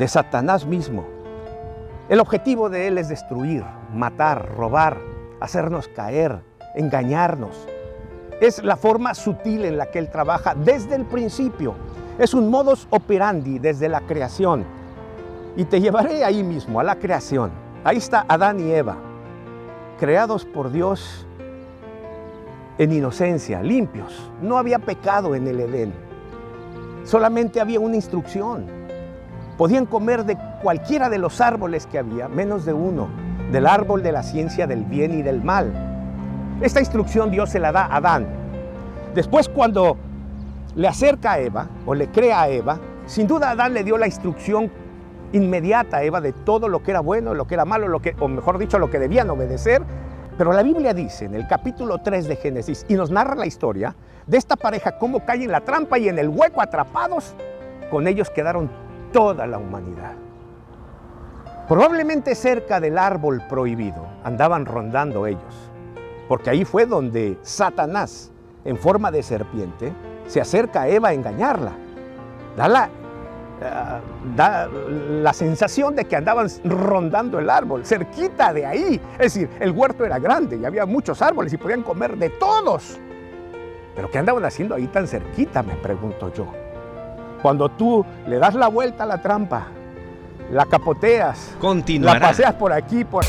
de Satanás mismo. El objetivo de él es destruir, matar, robar, hacernos caer, engañarnos. Es la forma sutil en la que él trabaja desde el principio. Es un modus operandi desde la creación. Y te llevaré ahí mismo, a la creación. Ahí está Adán y Eva, creados por Dios en inocencia, limpios. No había pecado en el Edén. Solamente había una instrucción. Podían comer de cualquiera de los árboles que había, menos de uno, del árbol de la ciencia del bien y del mal. Esta instrucción Dios se la da a Adán. Después cuando le acerca a Eva o le crea a Eva, sin duda Adán le dio la instrucción inmediata a Eva de todo lo que era bueno, lo que era malo, lo que, o mejor dicho, lo que debían obedecer. Pero la Biblia dice en el capítulo 3 de Génesis y nos narra la historia de esta pareja, cómo caen en la trampa y en el hueco atrapados. Con ellos quedaron toda la humanidad. Probablemente cerca del árbol prohibido andaban rondando ellos, porque ahí fue donde Satanás, en forma de serpiente, se acerca a Eva a engañarla. Da la, eh, da la sensación de que andaban rondando el árbol, cerquita de ahí. Es decir, el huerto era grande y había muchos árboles y podían comer de todos. Pero ¿qué andaban haciendo ahí tan cerquita? Me pregunto yo. Cuando tú le das la vuelta a la trampa, la capoteas, Continuará. la paseas por aquí, por